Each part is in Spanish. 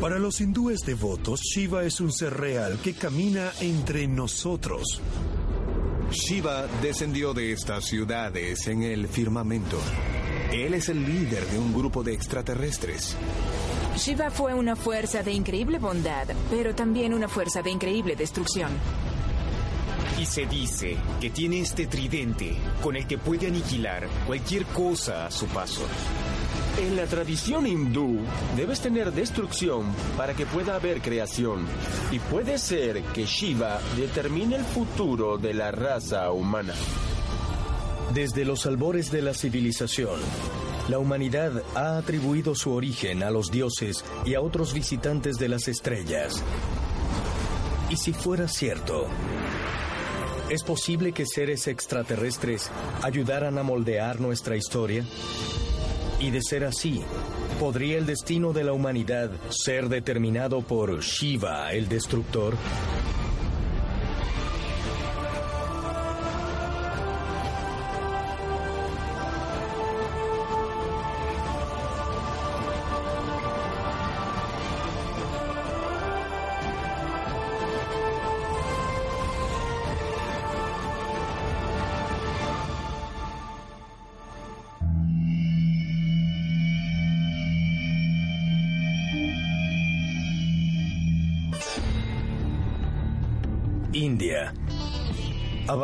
Para los hindúes devotos, Shiva es un ser real que camina entre nosotros. Shiva descendió de estas ciudades en el firmamento. Él es el líder de un grupo de extraterrestres. Shiva fue una fuerza de increíble bondad, pero también una fuerza de increíble destrucción. Y se dice que tiene este tridente con el que puede aniquilar cualquier cosa a su paso. En la tradición hindú, debes tener destrucción para que pueda haber creación. Y puede ser que Shiva determine el futuro de la raza humana. Desde los albores de la civilización, la humanidad ha atribuido su origen a los dioses y a otros visitantes de las estrellas. Y si fuera cierto, ¿es posible que seres extraterrestres ayudaran a moldear nuestra historia? Y de ser así, ¿podría el destino de la humanidad ser determinado por Shiva, el destructor?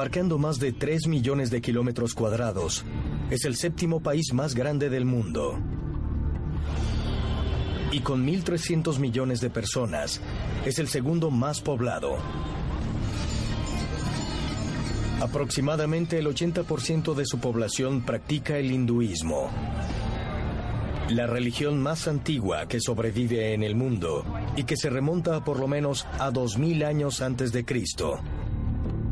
Abarcando más de 3 millones de kilómetros cuadrados, es el séptimo país más grande del mundo. Y con 1.300 millones de personas, es el segundo más poblado. Aproximadamente el 80% de su población practica el hinduismo, la religión más antigua que sobrevive en el mundo y que se remonta por lo menos a 2000 años antes de Cristo.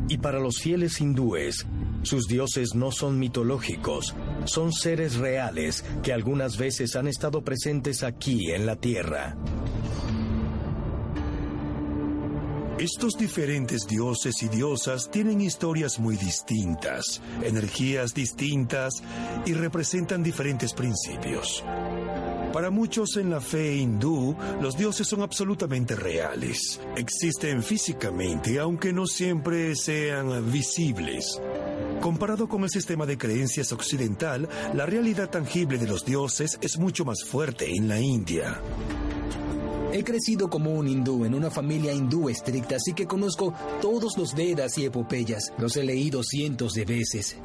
Y para los fieles hindúes, sus dioses no son mitológicos, son seres reales que algunas veces han estado presentes aquí en la Tierra. Estos diferentes dioses y diosas tienen historias muy distintas, energías distintas y representan diferentes principios. Para muchos en la fe hindú, los dioses son absolutamente reales. Existen físicamente, aunque no siempre sean visibles. Comparado con el sistema de creencias occidental, la realidad tangible de los dioses es mucho más fuerte en la India. He crecido como un hindú en una familia hindú estricta, así que conozco todos los Vedas y epopeyas. Los he leído cientos de veces.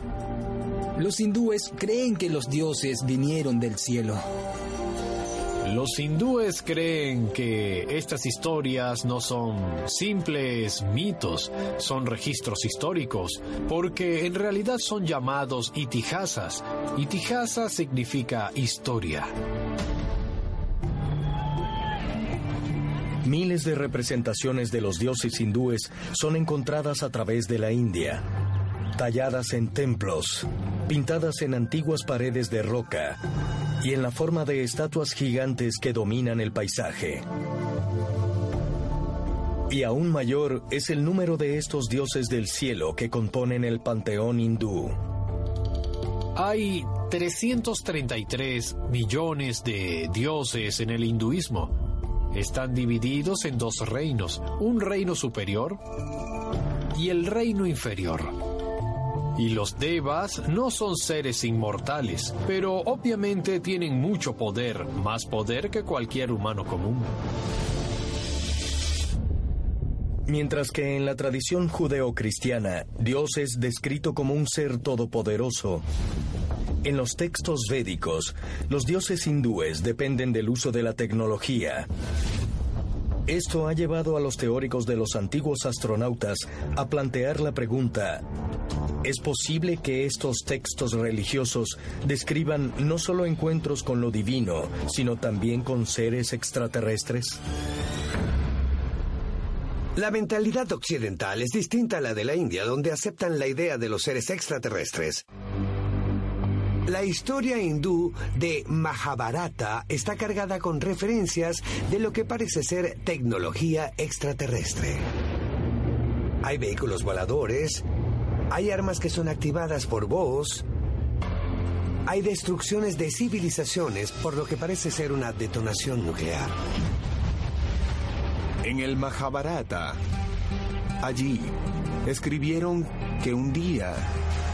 Los hindúes creen que los dioses vinieron del cielo. Los hindúes creen que estas historias no son simples mitos, son registros históricos, porque en realidad son llamados itihasas. Itihasa significa historia. Miles de representaciones de los dioses hindúes son encontradas a través de la India, talladas en templos, pintadas en antiguas paredes de roca y en la forma de estatuas gigantes que dominan el paisaje. Y aún mayor es el número de estos dioses del cielo que componen el panteón hindú. Hay 333 millones de dioses en el hinduismo están divididos en dos reinos, un reino superior y el reino inferior. Y los devas no son seres inmortales, pero obviamente tienen mucho poder, más poder que cualquier humano común. Mientras que en la tradición judeocristiana, Dios es descrito como un ser todopoderoso, en los textos védicos, los dioses hindúes dependen del uso de la tecnología. Esto ha llevado a los teóricos de los antiguos astronautas a plantear la pregunta, ¿es posible que estos textos religiosos describan no solo encuentros con lo divino, sino también con seres extraterrestres? La mentalidad occidental es distinta a la de la India, donde aceptan la idea de los seres extraterrestres. La historia hindú de Mahabharata está cargada con referencias de lo que parece ser tecnología extraterrestre. Hay vehículos voladores, hay armas que son activadas por voz, hay destrucciones de civilizaciones por lo que parece ser una detonación nuclear. En el Mahabharata, allí, escribieron que un día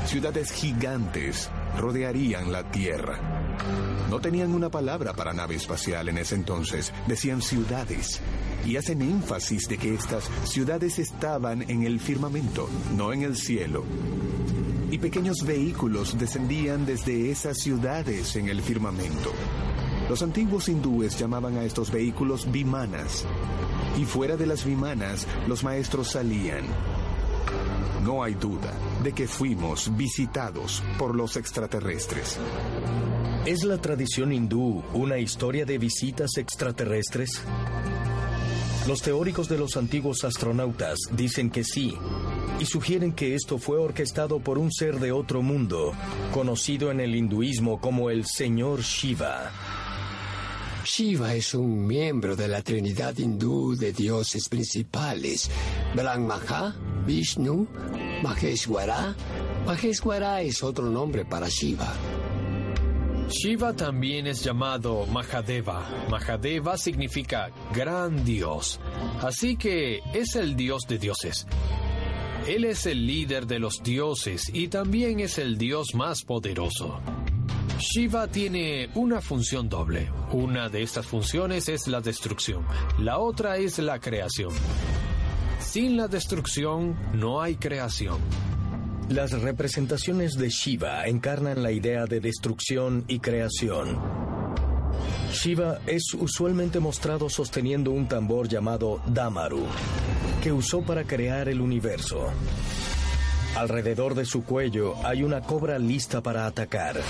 ciudades gigantes rodearían la Tierra. No tenían una palabra para nave espacial en ese entonces, decían ciudades. Y hacen énfasis de que estas ciudades estaban en el firmamento, no en el cielo. Y pequeños vehículos descendían desde esas ciudades en el firmamento. Los antiguos hindúes llamaban a estos vehículos vimanas. Y fuera de las vimanas, los maestros salían. No hay duda de que fuimos visitados por los extraterrestres. ¿Es la tradición hindú una historia de visitas extraterrestres? Los teóricos de los antiguos astronautas dicen que sí, y sugieren que esto fue orquestado por un ser de otro mundo, conocido en el hinduismo como el Señor Shiva. Shiva es un miembro de la Trinidad hindú de dioses principales, Brahma, Vishnu, Maheshwara. Maheshwara es otro nombre para Shiva. Shiva también es llamado Mahadeva. Mahadeva significa gran dios, así que es el dios de dioses. Él es el líder de los dioses y también es el dios más poderoso. Shiva tiene una función doble. Una de estas funciones es la destrucción, la otra es la creación. Sin la destrucción no hay creación. Las representaciones de Shiva encarnan la idea de destrucción y creación. Shiva es usualmente mostrado sosteniendo un tambor llamado Damaru, que usó para crear el universo. Alrededor de su cuello hay una cobra lista para atacar.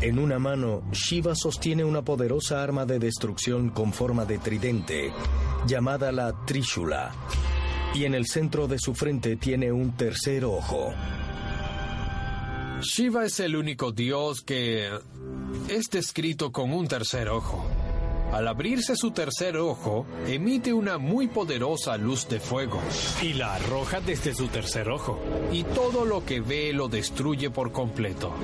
En una mano, Shiva sostiene una poderosa arma de destrucción con forma de tridente, llamada la Trishula, y en el centro de su frente tiene un tercer ojo. Shiva es el único dios que es descrito con un tercer ojo. Al abrirse su tercer ojo, emite una muy poderosa luz de fuego y la arroja desde su tercer ojo, y todo lo que ve lo destruye por completo.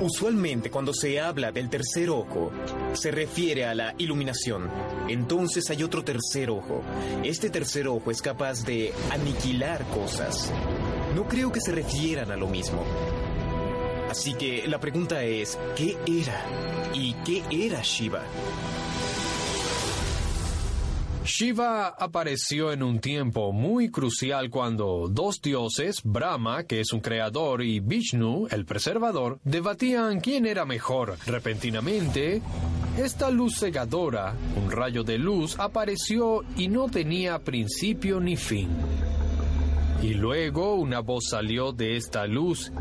Usualmente cuando se habla del tercer ojo, se refiere a la iluminación. Entonces hay otro tercer ojo. Este tercer ojo es capaz de aniquilar cosas. No creo que se refieran a lo mismo. Así que la pregunta es, ¿qué era? ¿Y qué era Shiva? Shiva apareció en un tiempo muy crucial cuando dos dioses, Brahma, que es un creador, y Vishnu, el preservador, debatían quién era mejor. Repentinamente, esta luz cegadora, un rayo de luz, apareció y no tenía principio ni fin. Y luego una voz salió de esta luz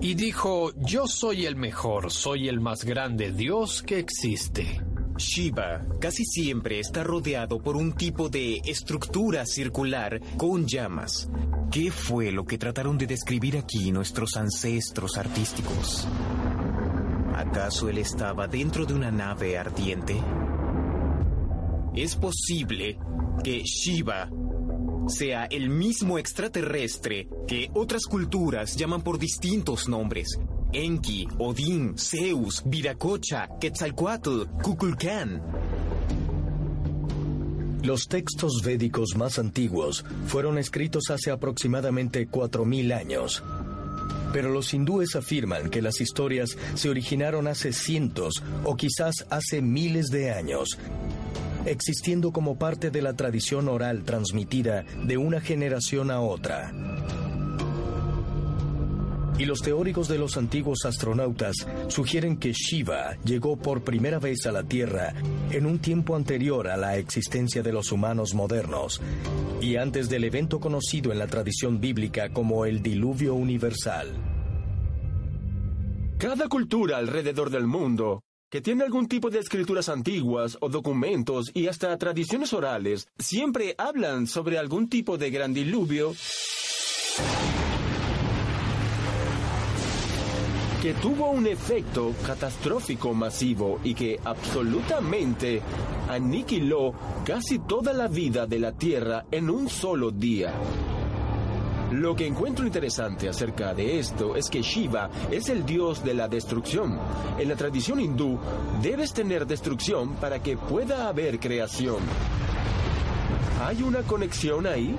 y dijo, yo soy el mejor, soy el más grande Dios que existe. Shiva casi siempre está rodeado por un tipo de estructura circular con llamas. ¿Qué fue lo que trataron de describir aquí nuestros ancestros artísticos? ¿Acaso él estaba dentro de una nave ardiente? Es posible que Shiva sea el mismo extraterrestre que otras culturas llaman por distintos nombres, Enki, Odín, Zeus, Viracocha, Quetzalcoatl, Kukulcán. Los textos védicos más antiguos fueron escritos hace aproximadamente 4.000 años. Pero los hindúes afirman que las historias se originaron hace cientos o quizás hace miles de años, existiendo como parte de la tradición oral transmitida de una generación a otra. Y los teóricos de los antiguos astronautas sugieren que Shiva llegó por primera vez a la Tierra en un tiempo anterior a la existencia de los humanos modernos y antes del evento conocido en la tradición bíblica como el diluvio universal. Cada cultura alrededor del mundo que tiene algún tipo de escrituras antiguas o documentos y hasta tradiciones orales, siempre hablan sobre algún tipo de gran diluvio que tuvo un efecto catastrófico masivo y que absolutamente aniquiló casi toda la vida de la Tierra en un solo día. Lo que encuentro interesante acerca de esto es que Shiva es el dios de la destrucción. En la tradición hindú, debes tener destrucción para que pueda haber creación. ¿Hay una conexión ahí?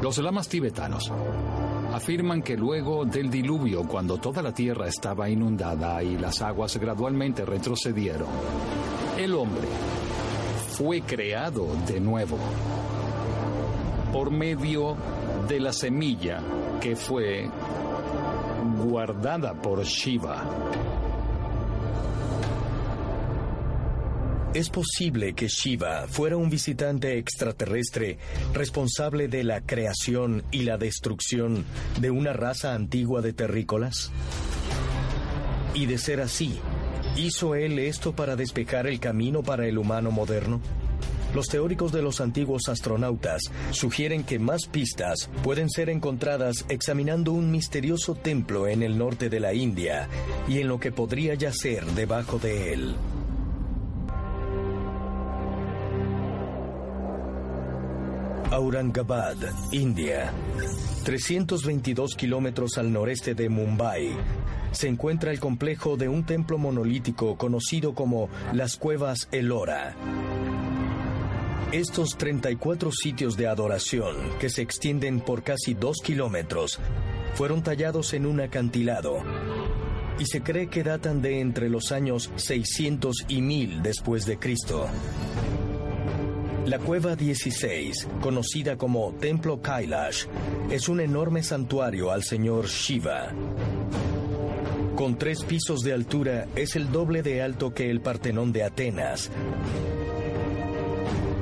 Los lamas tibetanos afirman que luego del diluvio, cuando toda la tierra estaba inundada y las aguas gradualmente retrocedieron, el hombre fue creado de nuevo por medio de la semilla que fue guardada por Shiva. ¿Es posible que Shiva fuera un visitante extraterrestre responsable de la creación y la destrucción de una raza antigua de terrícolas? Y de ser así, ¿hizo él esto para despejar el camino para el humano moderno? Los teóricos de los antiguos astronautas sugieren que más pistas pueden ser encontradas examinando un misterioso templo en el norte de la India y en lo que podría yacer debajo de él. Aurangabad, India. 322 kilómetros al noreste de Mumbai, se encuentra el complejo de un templo monolítico conocido como las Cuevas Elora. Estos 34 sitios de adoración, que se extienden por casi dos kilómetros, fueron tallados en un acantilado y se cree que datan de entre los años 600 y 1000 después de Cristo. La cueva 16, conocida como Templo Kailash, es un enorme santuario al señor Shiva. Con tres pisos de altura, es el doble de alto que el Partenón de Atenas.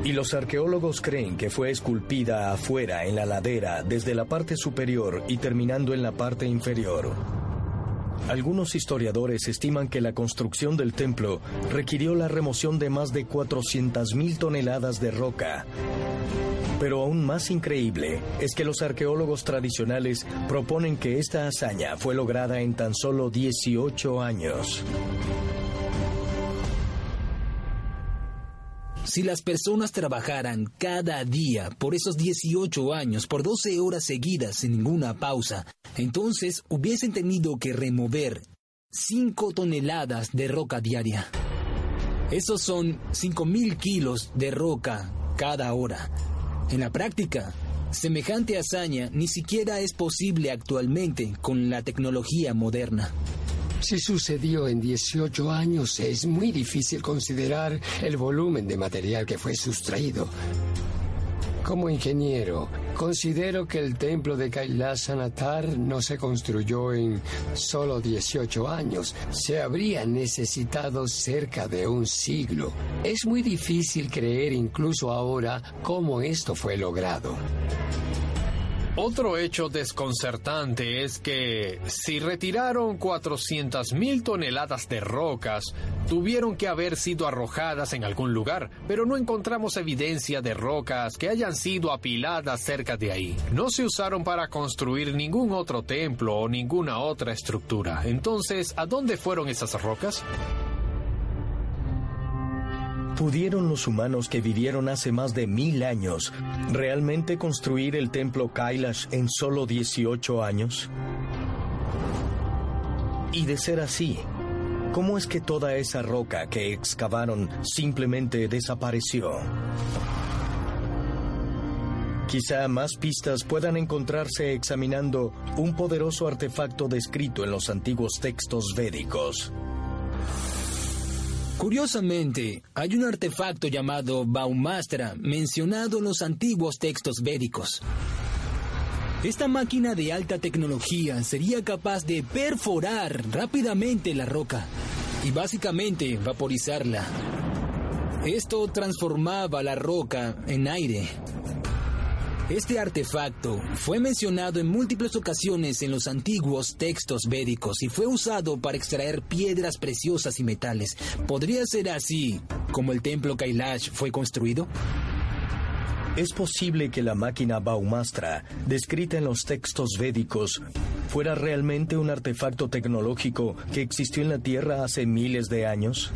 Y los arqueólogos creen que fue esculpida afuera en la ladera desde la parte superior y terminando en la parte inferior. Algunos historiadores estiman que la construcción del templo requirió la remoción de más de 400.000 toneladas de roca. Pero aún más increíble es que los arqueólogos tradicionales proponen que esta hazaña fue lograda en tan solo 18 años. Si las personas trabajaran cada día por esos 18 años, por 12 horas seguidas sin ninguna pausa, entonces hubiesen tenido que remover 5 toneladas de roca diaria. Esos son 5.000 kilos de roca cada hora. En la práctica, semejante hazaña ni siquiera es posible actualmente con la tecnología moderna. Si sucedió en 18 años, es muy difícil considerar el volumen de material que fue sustraído. Como ingeniero, considero que el templo de Kailasanathar no se construyó en solo 18 años. Se habría necesitado cerca de un siglo. Es muy difícil creer incluso ahora cómo esto fue logrado. Otro hecho desconcertante es que si retiraron 400.000 toneladas de rocas, tuvieron que haber sido arrojadas en algún lugar, pero no encontramos evidencia de rocas que hayan sido apiladas cerca de ahí. No se usaron para construir ningún otro templo o ninguna otra estructura. Entonces, ¿a dónde fueron esas rocas? ¿Pudieron los humanos que vivieron hace más de mil años realmente construir el templo Kailash en solo 18 años? Y de ser así, ¿cómo es que toda esa roca que excavaron simplemente desapareció? Quizá más pistas puedan encontrarse examinando un poderoso artefacto descrito en los antiguos textos védicos. Curiosamente, hay un artefacto llamado Baumastra mencionado en los antiguos textos védicos. Esta máquina de alta tecnología sería capaz de perforar rápidamente la roca y básicamente vaporizarla. Esto transformaba la roca en aire. Este artefacto fue mencionado en múltiples ocasiones en los antiguos textos védicos y fue usado para extraer piedras preciosas y metales. ¿Podría ser así como el templo Kailash fue construido? Es posible que la máquina Baumastra, descrita en los textos védicos, fuera realmente un artefacto tecnológico que existió en la Tierra hace miles de años.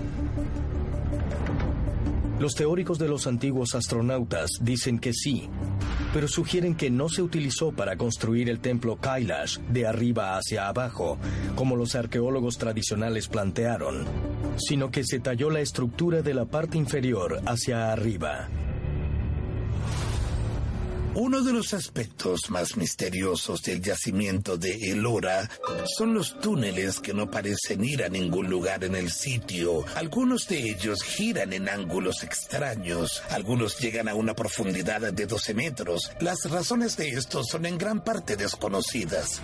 Los teóricos de los antiguos astronautas dicen que sí, pero sugieren que no se utilizó para construir el templo Kailash de arriba hacia abajo, como los arqueólogos tradicionales plantearon, sino que se talló la estructura de la parte inferior hacia arriba. Uno de los aspectos más misteriosos del yacimiento de Elora son los túneles que no parecen ir a ningún lugar en el sitio. Algunos de ellos giran en ángulos extraños, algunos llegan a una profundidad de 12 metros. Las razones de esto son en gran parte desconocidas.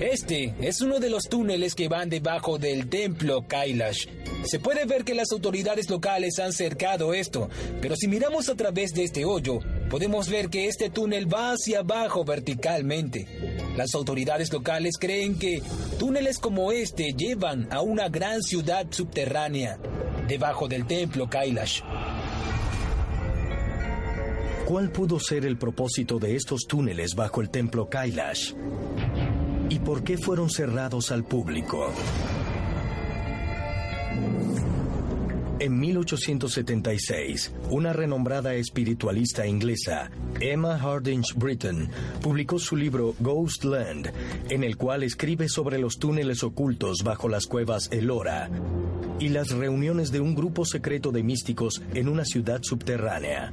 Este es uno de los túneles que van debajo del templo Kailash. Se puede ver que las autoridades locales han cercado esto, pero si miramos a través de este hoyo, podemos ver que este túnel va hacia abajo verticalmente. Las autoridades locales creen que túneles como este llevan a una gran ciudad subterránea, debajo del templo Kailash. ¿Cuál pudo ser el propósito de estos túneles bajo el templo Kailash? ¿Y por qué fueron cerrados al público? En 1876, una renombrada espiritualista inglesa, Emma Hardinge Britton, publicó su libro Ghost Land, en el cual escribe sobre los túneles ocultos bajo las cuevas Elora y las reuniones de un grupo secreto de místicos en una ciudad subterránea.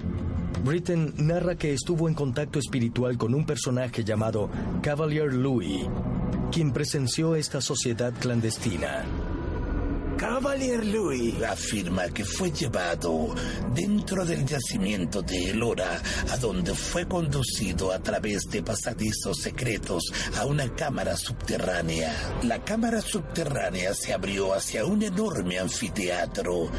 Britton narra que estuvo en contacto espiritual con un personaje llamado Cavalier Louis, quien presenció esta sociedad clandestina. Cavalier Louis afirma que fue llevado dentro del yacimiento de Elora, a donde fue conducido a través de pasadizos secretos a una cámara subterránea. La cámara subterránea se abrió hacia un enorme anfiteatro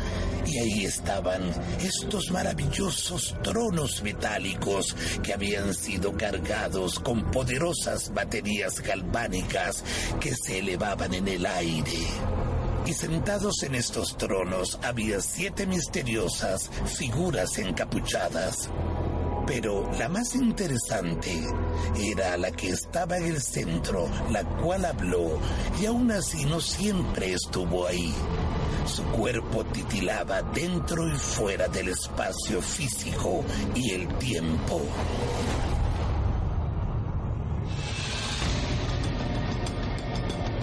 y ahí estaban estos maravillosos tronos metálicos que habían sido cargados con poderosas baterías galvánicas que se elevaban en el aire y sentados en estos tronos había siete misteriosas figuras encapuchadas. Pero la más interesante era la que estaba en el centro, la cual habló y aún así no siempre estuvo ahí. Su cuerpo titilaba dentro y fuera del espacio físico y el tiempo.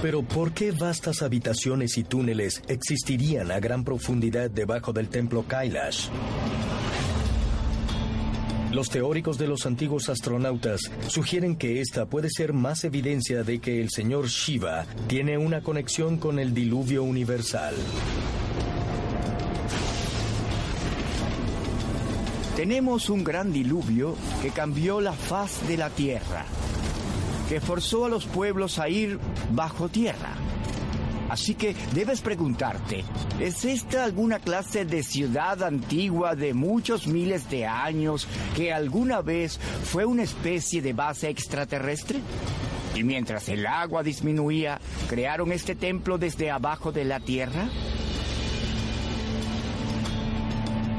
Pero ¿por qué vastas habitaciones y túneles existirían a gran profundidad debajo del templo Kailash? Los teóricos de los antiguos astronautas sugieren que esta puede ser más evidencia de que el señor Shiva tiene una conexión con el diluvio universal. Tenemos un gran diluvio que cambió la faz de la Tierra que forzó a los pueblos a ir bajo tierra. Así que debes preguntarte, ¿es esta alguna clase de ciudad antigua de muchos miles de años que alguna vez fue una especie de base extraterrestre? Y mientras el agua disminuía, ¿crearon este templo desde abajo de la tierra?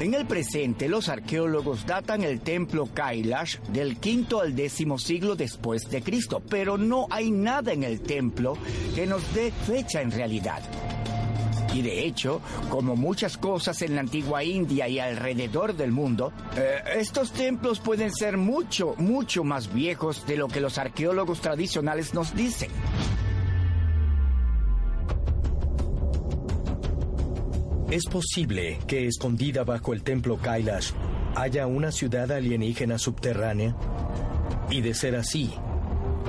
En el presente, los arqueólogos datan el templo Kailash del quinto al décimo siglo después de Cristo, pero no hay nada en el templo que nos dé fecha en realidad. Y de hecho, como muchas cosas en la antigua India y alrededor del mundo, eh, estos templos pueden ser mucho, mucho más viejos de lo que los arqueólogos tradicionales nos dicen. Es posible que escondida bajo el templo Kailash haya una ciudad alienígena subterránea. Y de ser así,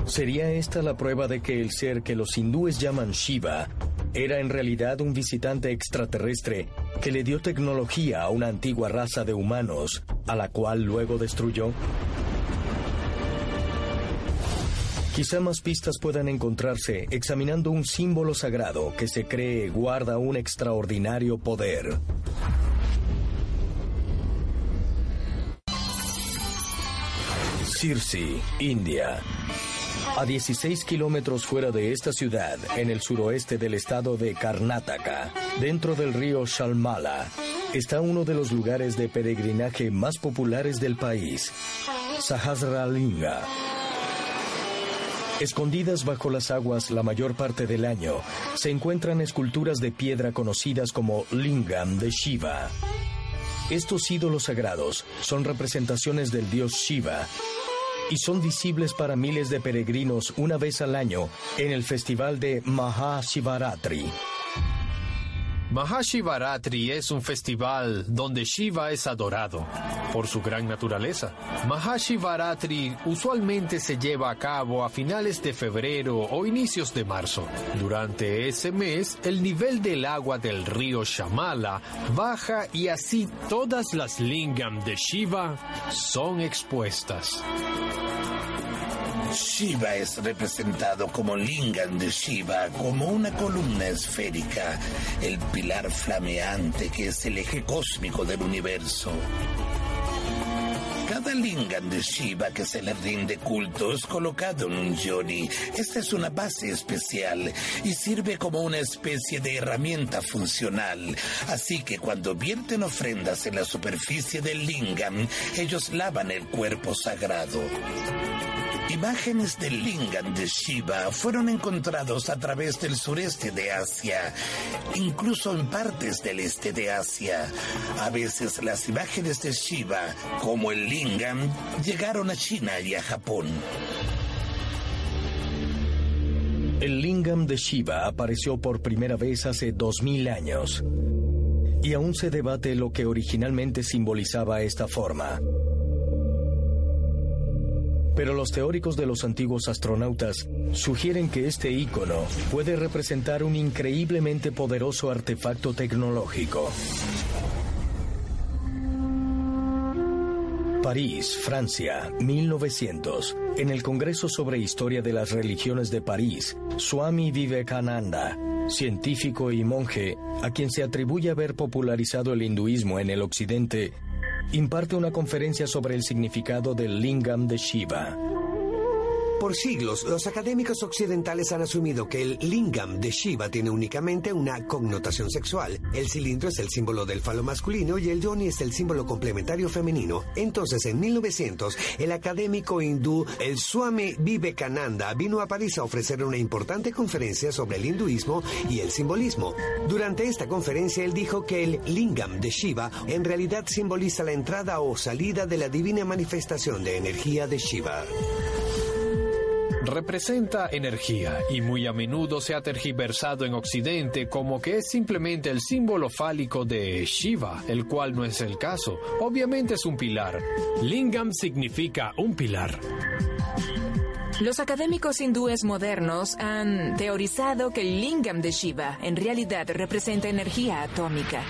¿sería esta la prueba de que el ser que los hindúes llaman Shiva era en realidad un visitante extraterrestre que le dio tecnología a una antigua raza de humanos, a la cual luego destruyó? Quizá más pistas puedan encontrarse examinando un símbolo sagrado que se cree guarda un extraordinario poder. Sirsi, India. A 16 kilómetros fuera de esta ciudad, en el suroeste del estado de Karnataka, dentro del río Shalmala, está uno de los lugares de peregrinaje más populares del país, Sahasralinga. Escondidas bajo las aguas la mayor parte del año, se encuentran esculturas de piedra conocidas como Lingam de Shiva. Estos ídolos sagrados son representaciones del dios Shiva y son visibles para miles de peregrinos una vez al año en el festival de Mahashivaratri. Mahashivaratri es un festival donde Shiva es adorado por su gran naturaleza. Mahashivaratri usualmente se lleva a cabo a finales de febrero o inicios de marzo. Durante ese mes, el nivel del agua del río Shamala baja y así todas las lingam de Shiva son expuestas. Shiva es representado como Lingam de Shiva, como una columna esférica, el pilar flameante que es el eje cósmico del universo. Cada lingam de Shiva que se le rinde culto es colocado en un yoni. Esta es una base especial y sirve como una especie de herramienta funcional. Así que cuando vierten ofrendas en la superficie del lingam, ellos lavan el cuerpo sagrado. Imágenes del lingam de Shiva fueron encontrados a través del sureste de Asia, incluso en partes del este de Asia. A veces las imágenes de Shiva, como el lingam, llegaron a China y a Japón. El lingam de Shiva apareció por primera vez hace 2000 años. Y aún se debate lo que originalmente simbolizaba esta forma. Pero los teóricos de los antiguos astronautas sugieren que este ícono puede representar un increíblemente poderoso artefacto tecnológico. París, Francia, 1900. En el Congreso sobre Historia de las Religiones de París, Swami Vivekananda, científico y monje, a quien se atribuye haber popularizado el hinduismo en el occidente, imparte una conferencia sobre el significado del lingam de Shiva. Por siglos, los académicos occidentales han asumido que el lingam de Shiva tiene únicamente una connotación sexual. El cilindro es el símbolo del falo masculino y el yoni es el símbolo complementario femenino. Entonces, en 1900, el académico hindú, el Swami Vivekananda, vino a París a ofrecer una importante conferencia sobre el hinduismo y el simbolismo. Durante esta conferencia, él dijo que el lingam de Shiva en realidad simboliza la entrada o salida de la divina manifestación de energía de Shiva representa energía y muy a menudo se ha tergiversado en Occidente como que es simplemente el símbolo fálico de Shiva, el cual no es el caso. Obviamente es un pilar. Lingam significa un pilar. Los académicos hindúes modernos han teorizado que el lingam de Shiva en realidad representa energía atómica.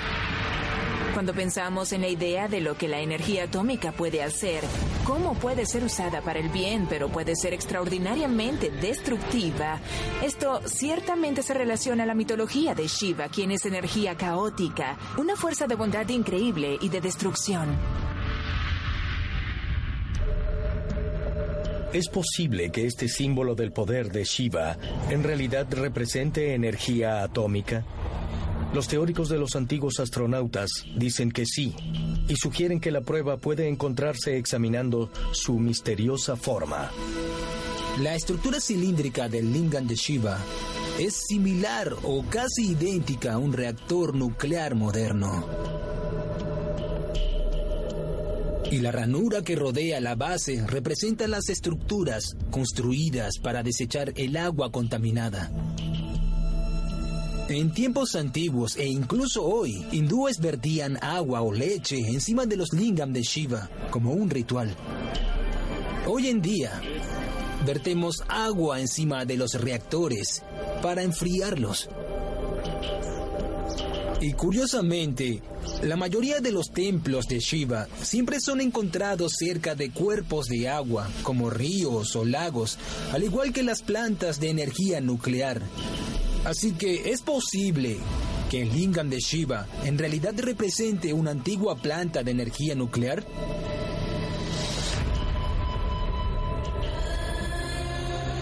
Cuando pensamos en la idea de lo que la energía atómica puede hacer, cómo puede ser usada para el bien, pero puede ser extraordinariamente destructiva, esto ciertamente se relaciona a la mitología de Shiva, quien es energía caótica, una fuerza de bondad increíble y de destrucción. ¿Es posible que este símbolo del poder de Shiva en realidad represente energía atómica? Los teóricos de los antiguos astronautas dicen que sí y sugieren que la prueba puede encontrarse examinando su misteriosa forma. La estructura cilíndrica del lingam de Shiva es similar o casi idéntica a un reactor nuclear moderno. Y la ranura que rodea la base representa las estructuras construidas para desechar el agua contaminada. En tiempos antiguos e incluso hoy, hindúes vertían agua o leche encima de los lingam de Shiva como un ritual. Hoy en día, vertemos agua encima de los reactores para enfriarlos. Y curiosamente, la mayoría de los templos de Shiva siempre son encontrados cerca de cuerpos de agua, como ríos o lagos, al igual que las plantas de energía nuclear. Así que es posible que el lingam de Shiva en realidad represente una antigua planta de energía nuclear.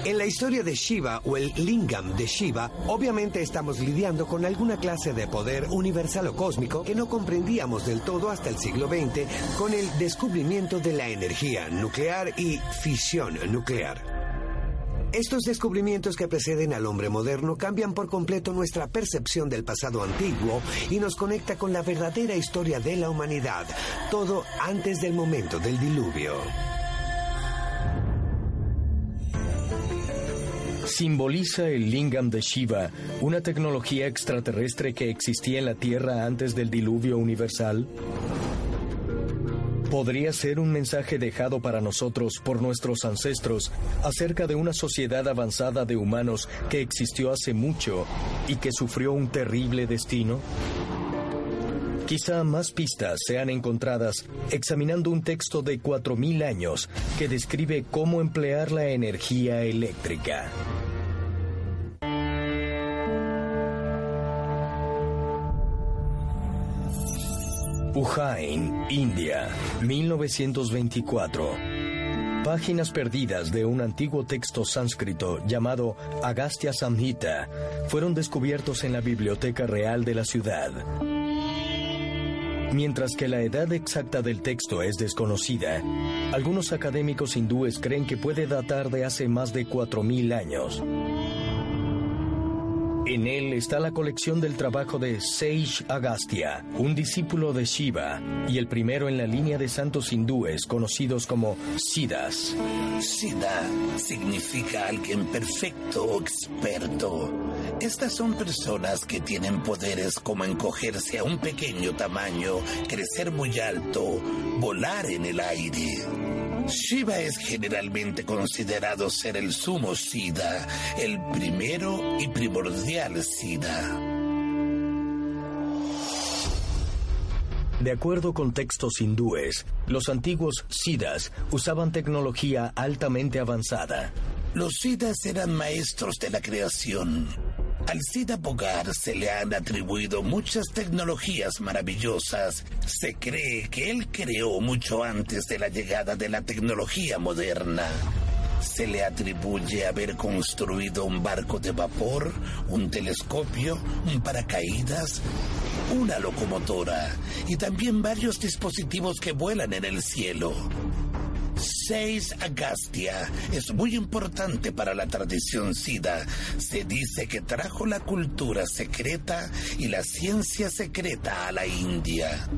En la historia de Shiva o el lingam de Shiva, obviamente estamos lidiando con alguna clase de poder universal o cósmico que no comprendíamos del todo hasta el siglo XX con el descubrimiento de la energía nuclear y fisión nuclear. Estos descubrimientos que preceden al hombre moderno cambian por completo nuestra percepción del pasado antiguo y nos conecta con la verdadera historia de la humanidad, todo antes del momento del diluvio. ¿Simboliza el lingam de Shiva una tecnología extraterrestre que existía en la Tierra antes del diluvio universal? ¿Podría ser un mensaje dejado para nosotros por nuestros ancestros acerca de una sociedad avanzada de humanos que existió hace mucho y que sufrió un terrible destino? Quizá más pistas sean encontradas examinando un texto de 4.000 años que describe cómo emplear la energía eléctrica. Ujjain, India, 1924. Páginas perdidas de un antiguo texto sánscrito llamado Agastya Samhita fueron descubiertos en la Biblioteca Real de la ciudad. Mientras que la edad exacta del texto es desconocida, algunos académicos hindúes creen que puede datar de hace más de 4.000 años. En él está la colección del trabajo de Sage Agastya, un discípulo de Shiva y el primero en la línea de santos hindúes conocidos como Siddhas. Siddha significa alguien perfecto o experto. Estas son personas que tienen poderes como encogerse a un pequeño tamaño, crecer muy alto, volar en el aire. Shiva es generalmente considerado ser el sumo Siddha, el primero y primordial Siddha. De acuerdo con textos hindúes, los antiguos Siddhas usaban tecnología altamente avanzada. Los Siddhas eran maestros de la creación. Al Siddha Bogar se le han atribuido muchas tecnologías maravillosas. Se cree que él creó mucho antes de la llegada de la tecnología moderna. Se le atribuye haber construido un barco de vapor, un telescopio, un paracaídas, una locomotora y también varios dispositivos que vuelan en el cielo. 6 Agastya es muy importante para la tradición Sida. Se dice que trajo la cultura secreta y la ciencia secreta a la India.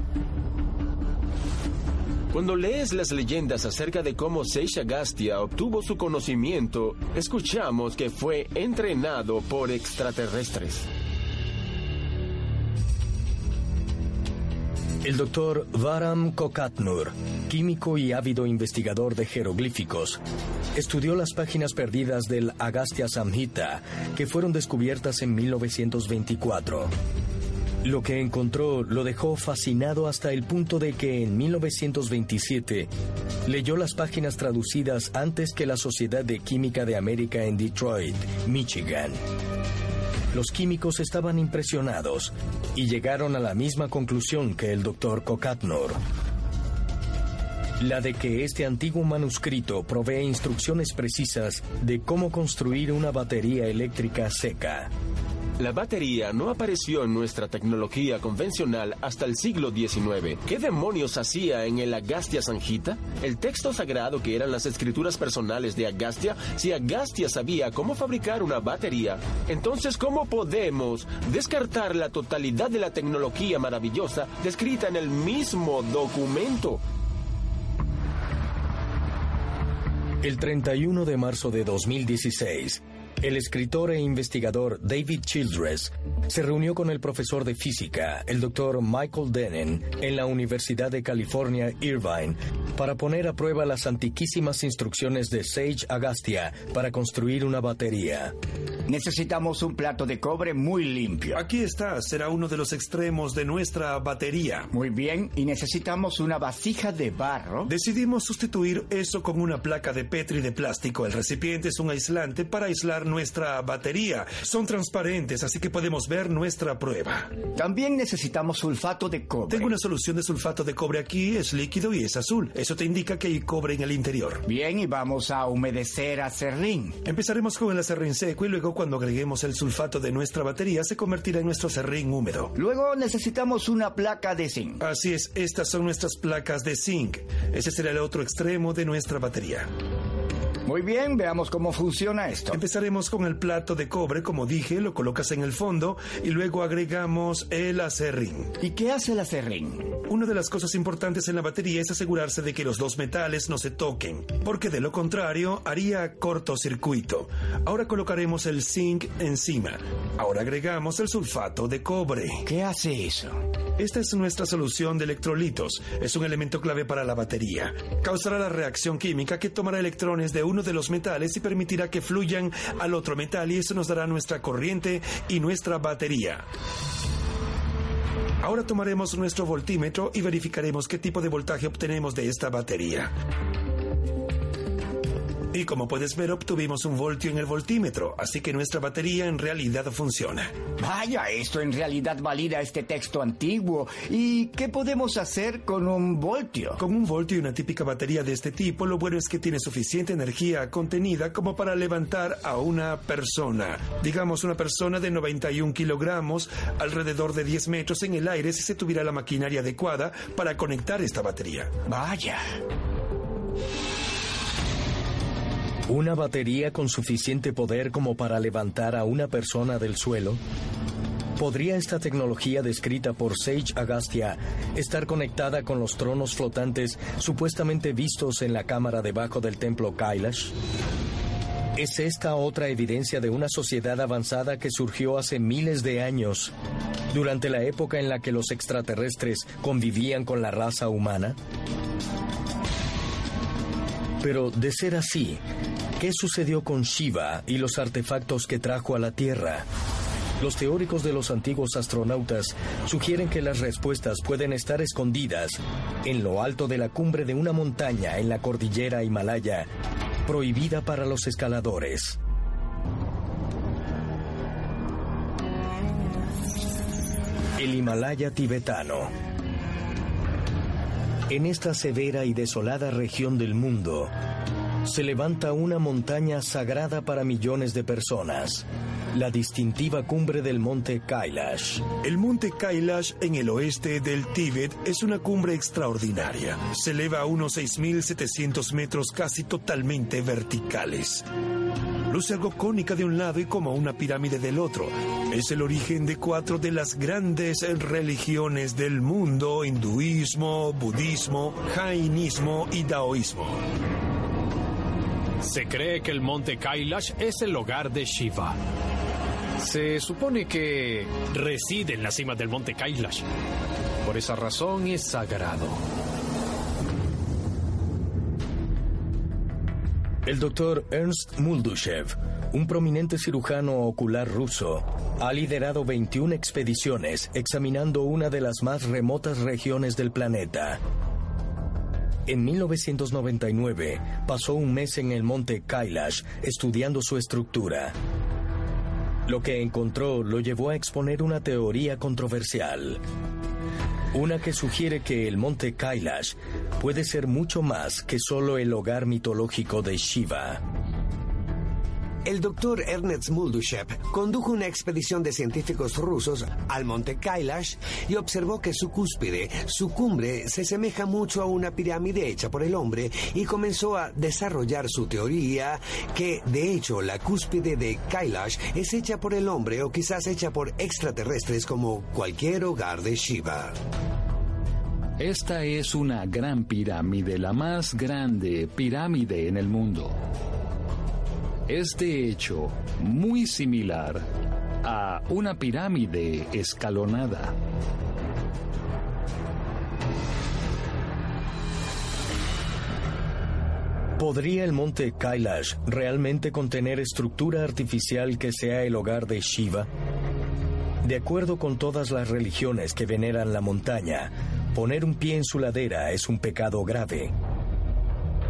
Cuando lees las leyendas acerca de cómo Seish Agastya obtuvo su conocimiento, escuchamos que fue entrenado por extraterrestres. El doctor Varam Kokatnur, químico y ávido investigador de jeroglíficos, estudió las páginas perdidas del Agastya Samhita que fueron descubiertas en 1924. Lo que encontró lo dejó fascinado hasta el punto de que en 1927 leyó las páginas traducidas antes que la Sociedad de Química de América en Detroit, Michigan. Los químicos estaban impresionados y llegaron a la misma conclusión que el doctor Kokatnor. La de que este antiguo manuscrito provee instrucciones precisas de cómo construir una batería eléctrica seca. La batería no apareció en nuestra tecnología convencional hasta el siglo XIX. ¿Qué demonios hacía en el Agastya Sanjita? El texto sagrado que eran las escrituras personales de Agastya, si Agastya sabía cómo fabricar una batería, entonces ¿cómo podemos descartar la totalidad de la tecnología maravillosa descrita en el mismo documento? El 31 de marzo de 2016, el escritor e investigador David Childress se reunió con el profesor de física, el doctor Michael Dennin, en la Universidad de California, Irvine, para poner a prueba las antiquísimas instrucciones de Sage Agastya para construir una batería. Necesitamos un plato de cobre muy limpio. Aquí está, será uno de los extremos de nuestra batería. Muy bien, y necesitamos una vasija de barro. Decidimos sustituir eso con una placa de Petri de plástico. El recipiente es un aislante para aislar nuestra batería. Son transparentes, así que podemos ver nuestra prueba. También necesitamos sulfato de cobre. Tengo una solución de sulfato de cobre aquí, es líquido y es azul. Eso te indica que hay cobre en el interior. Bien, y vamos a humedecer acerrín. Empezaremos con el acerrín seco y luego cuando agreguemos el sulfato de nuestra batería se convertirá en nuestro acerrín húmedo. Luego necesitamos una placa de zinc. Así es, estas son nuestras placas de zinc. Ese será el otro extremo de nuestra batería. Muy bien, veamos cómo funciona esto. Empezaremos con el plato de cobre, como dije, lo colocas en el fondo y luego agregamos el acerrín. ¿Y qué hace el acerrín? Una de las cosas importantes en la batería es asegurarse de que los dos metales no se toquen, porque de lo contrario haría cortocircuito. Ahora colocaremos el zinc encima. Ahora agregamos el sulfato de cobre. ¿Qué hace eso? Esta es nuestra solución de electrolitos. Es un elemento clave para la batería. Causará la reacción química que tomará electrones de uno de los metales y permitirá que fluyan al otro metal y eso nos dará nuestra corriente y nuestra batería. Ahora tomaremos nuestro voltímetro y verificaremos qué tipo de voltaje obtenemos de esta batería. Y como puedes ver, obtuvimos un voltio en el voltímetro, así que nuestra batería en realidad funciona. Vaya, esto en realidad valida este texto antiguo. ¿Y qué podemos hacer con un voltio? Con un voltio y una típica batería de este tipo, lo bueno es que tiene suficiente energía contenida como para levantar a una persona. Digamos una persona de 91 kilogramos, alrededor de 10 metros en el aire si se tuviera la maquinaria adecuada para conectar esta batería. Vaya. ¿Una batería con suficiente poder como para levantar a una persona del suelo? ¿Podría esta tecnología descrita por Sage Agastia estar conectada con los tronos flotantes supuestamente vistos en la cámara debajo del templo Kailash? ¿Es esta otra evidencia de una sociedad avanzada que surgió hace miles de años, durante la época en la que los extraterrestres convivían con la raza humana? Pero de ser así, ¿qué sucedió con Shiva y los artefactos que trajo a la Tierra? Los teóricos de los antiguos astronautas sugieren que las respuestas pueden estar escondidas en lo alto de la cumbre de una montaña en la cordillera Himalaya, prohibida para los escaladores. El Himalaya tibetano. En esta severa y desolada región del mundo, se levanta una montaña sagrada para millones de personas, la distintiva cumbre del monte Kailash. El monte Kailash en el oeste del Tíbet es una cumbre extraordinaria. Se eleva a unos 6.700 metros casi totalmente verticales. Luce algo cónica de un lado y como una pirámide del otro. Es el origen de cuatro de las grandes religiones del mundo, hinduismo, budismo, jainismo y taoísmo. Se cree que el monte Kailash es el hogar de Shiva. Se supone que reside en la cima del monte Kailash. Por esa razón es sagrado. El doctor Ernst Muldushev, un prominente cirujano ocular ruso, ha liderado 21 expediciones examinando una de las más remotas regiones del planeta. En 1999 pasó un mes en el monte Kailash estudiando su estructura. Lo que encontró lo llevó a exponer una teoría controversial. Una que sugiere que el monte Kailash puede ser mucho más que solo el hogar mitológico de Shiva. El doctor Ernest Muldushev condujo una expedición de científicos rusos al monte Kailash y observó que su cúspide, su cumbre, se semeja mucho a una pirámide hecha por el hombre y comenzó a desarrollar su teoría que, de hecho, la cúspide de Kailash es hecha por el hombre o quizás hecha por extraterrestres como cualquier hogar de Shiva. Esta es una gran pirámide, la más grande pirámide en el mundo. Es de hecho muy similar a una pirámide escalonada. ¿Podría el monte Kailash realmente contener estructura artificial que sea el hogar de Shiva? De acuerdo con todas las religiones que veneran la montaña, poner un pie en su ladera es un pecado grave.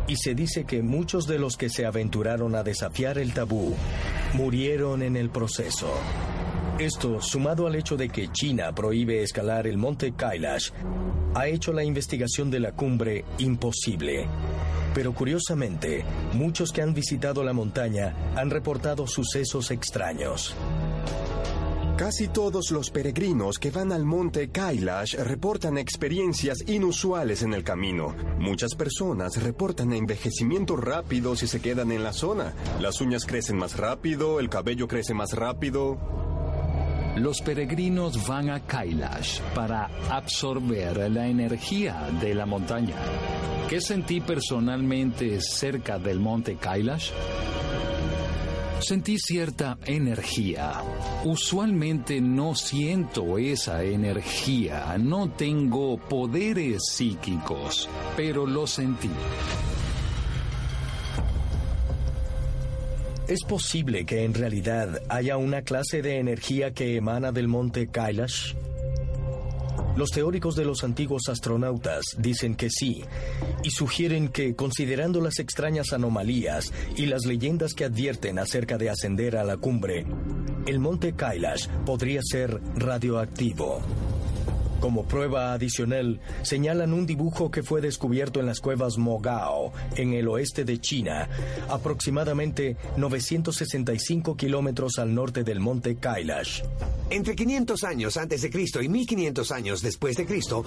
Y se dice que muchos de los que se aventuraron a desafiar el tabú murieron en el proceso. Esto, sumado al hecho de que China prohíbe escalar el monte Kailash, ha hecho la investigación de la cumbre imposible. Pero curiosamente, muchos que han visitado la montaña han reportado sucesos extraños. Casi todos los peregrinos que van al monte Kailash reportan experiencias inusuales en el camino. Muchas personas reportan envejecimiento rápido si se quedan en la zona. Las uñas crecen más rápido, el cabello crece más rápido. Los peregrinos van a Kailash para absorber la energía de la montaña. ¿Qué sentí personalmente cerca del monte Kailash? Sentí cierta energía. Usualmente no siento esa energía, no tengo poderes psíquicos, pero lo sentí. ¿Es posible que en realidad haya una clase de energía que emana del monte Kailash? Los teóricos de los antiguos astronautas dicen que sí, y sugieren que, considerando las extrañas anomalías y las leyendas que advierten acerca de ascender a la cumbre, el monte Kailash podría ser radioactivo. Como prueba adicional, señalan un dibujo que fue descubierto en las cuevas Mogao, en el oeste de China, aproximadamente 965 kilómetros al norte del monte Kailash. Entre 500 años antes de Cristo y 1500 años después de Cristo,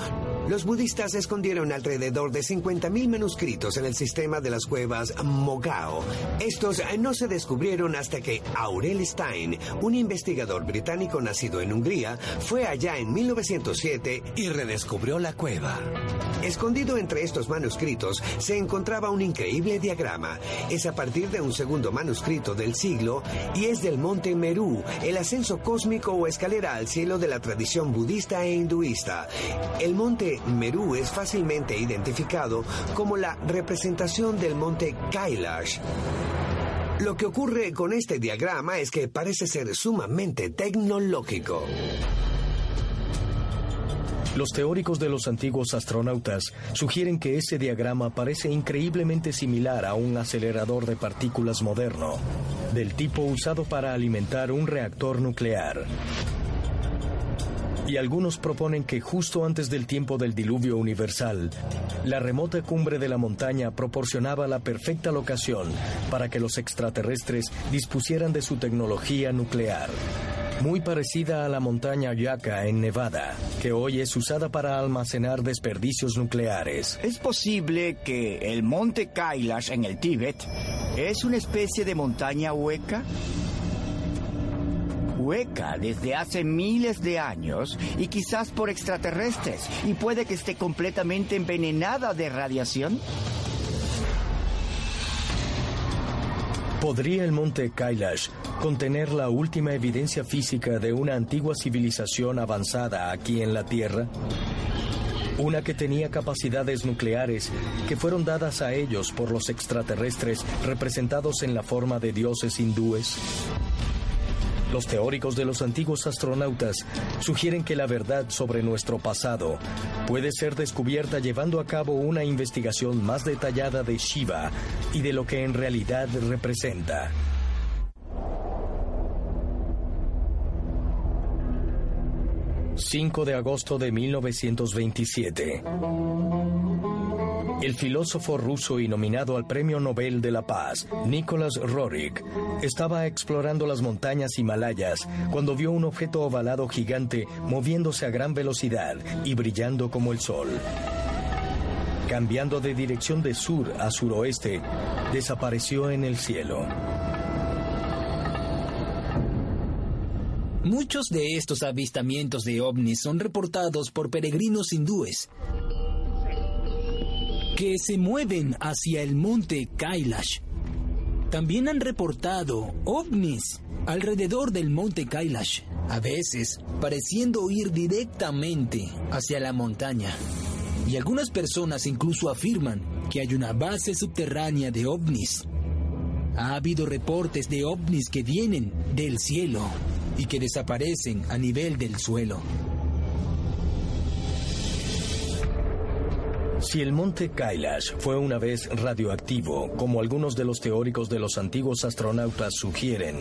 los budistas escondieron alrededor de 50.000 manuscritos en el sistema de las cuevas Mogao. Estos no se descubrieron hasta que Aurel Stein, un investigador británico nacido en Hungría, fue allá en 1907 y redescubrió la cueva. Escondido entre estos manuscritos se encontraba un increíble diagrama. Es a partir de un segundo manuscrito del siglo y es del monte Meru, el ascenso cósmico o escalera al cielo de la tradición budista e hinduista. El monte Meru es fácilmente identificado como la representación del monte Kailash. Lo que ocurre con este diagrama es que parece ser sumamente tecnológico. Los teóricos de los antiguos astronautas sugieren que ese diagrama parece increíblemente similar a un acelerador de partículas moderno, del tipo usado para alimentar un reactor nuclear. Y algunos proponen que justo antes del tiempo del diluvio universal, la remota cumbre de la montaña proporcionaba la perfecta locación para que los extraterrestres dispusieran de su tecnología nuclear muy parecida a la montaña Yaca en Nevada, que hoy es usada para almacenar desperdicios nucleares. Es posible que el monte Kailash en el Tíbet es una especie de montaña hueca. Desde hace miles de años y quizás por extraterrestres y puede que esté completamente envenenada de radiación. ¿Podría el monte Kailash contener la última evidencia física de una antigua civilización avanzada aquí en la Tierra? Una que tenía capacidades nucleares que fueron dadas a ellos por los extraterrestres representados en la forma de dioses hindúes. Los teóricos de los antiguos astronautas sugieren que la verdad sobre nuestro pasado puede ser descubierta llevando a cabo una investigación más detallada de Shiva y de lo que en realidad representa. ...5 de agosto de 1927... El filósofo ruso y nominado al Premio Nobel de la Paz, Nicholas Roerich, estaba explorando las montañas Himalayas cuando vio un objeto ovalado gigante moviéndose a gran velocidad y brillando como el sol. Cambiando de dirección de sur a suroeste, desapareció en el cielo. Muchos de estos avistamientos de ovnis son reportados por peregrinos hindúes que se mueven hacia el monte Kailash. También han reportado ovnis alrededor del monte Kailash, a veces pareciendo ir directamente hacia la montaña. Y algunas personas incluso afirman que hay una base subterránea de ovnis. Ha habido reportes de ovnis que vienen del cielo y que desaparecen a nivel del suelo. Si el monte Kailash fue una vez radioactivo, como algunos de los teóricos de los antiguos astronautas sugieren,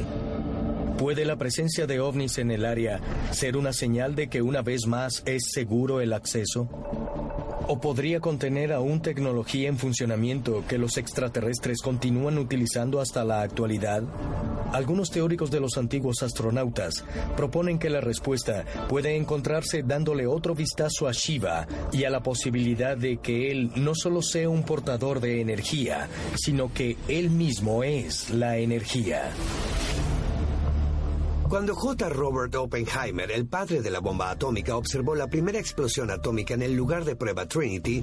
¿puede la presencia de ovnis en el área ser una señal de que una vez más es seguro el acceso? ¿O podría contener aún tecnología en funcionamiento que los extraterrestres continúan utilizando hasta la actualidad? Algunos teóricos de los antiguos astronautas proponen que la respuesta puede encontrarse dándole otro vistazo a Shiva y a la posibilidad de que él no solo sea un portador de energía, sino que él mismo es la energía. Cuando J. Robert Oppenheimer, el padre de la bomba atómica, observó la primera explosión atómica en el lugar de prueba Trinity,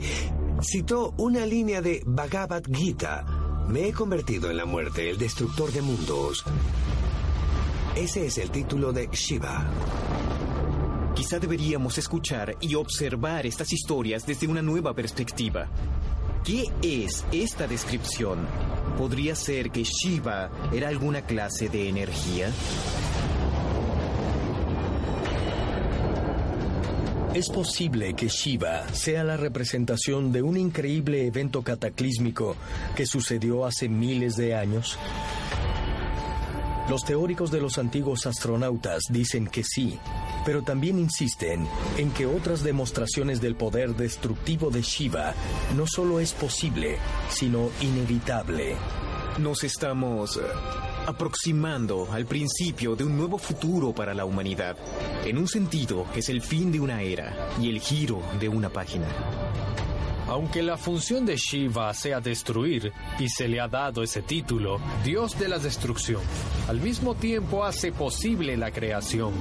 citó una línea de Bhagavad Gita. Me he convertido en la muerte, el destructor de mundos. Ese es el título de Shiva. Quizá deberíamos escuchar y observar estas historias desde una nueva perspectiva. ¿Qué es esta descripción? ¿Podría ser que Shiva era alguna clase de energía? Es posible que Shiva sea la representación de un increíble evento cataclísmico que sucedió hace miles de años. Los teóricos de los antiguos astronautas dicen que sí, pero también insisten en que otras demostraciones del poder destructivo de Shiva no solo es posible, sino inevitable. Nos estamos eh, aproximando al principio de un nuevo futuro para la humanidad. En un sentido, es el fin de una era y el giro de una página. Aunque la función de Shiva sea destruir, y se le ha dado ese título, Dios de la destrucción, al mismo tiempo hace posible la creación.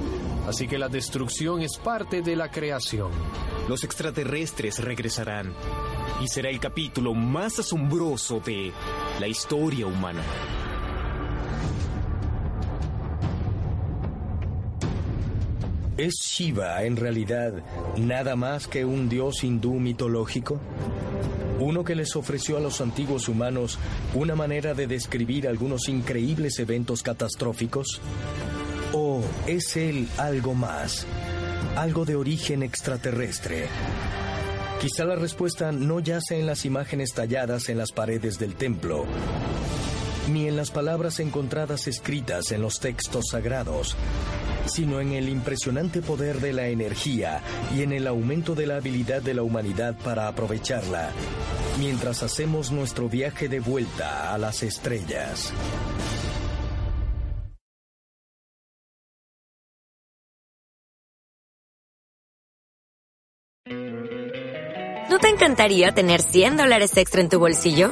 Así que la destrucción es parte de la creación. Los extraterrestres regresarán, y será el capítulo más asombroso de la historia humana. ¿Es Shiva en realidad nada más que un dios hindú mitológico? Uno que les ofreció a los antiguos humanos una manera de describir algunos increíbles eventos catastróficos? ¿O es él algo más? Algo de origen extraterrestre. Quizá la respuesta no yace en las imágenes talladas en las paredes del templo, ni en las palabras encontradas escritas en los textos sagrados, sino en el impresionante poder de la energía y en el aumento de la habilidad de la humanidad para aprovecharla, mientras hacemos nuestro viaje de vuelta a las estrellas. ¿No te encantaría tener 100 dólares extra en tu bolsillo?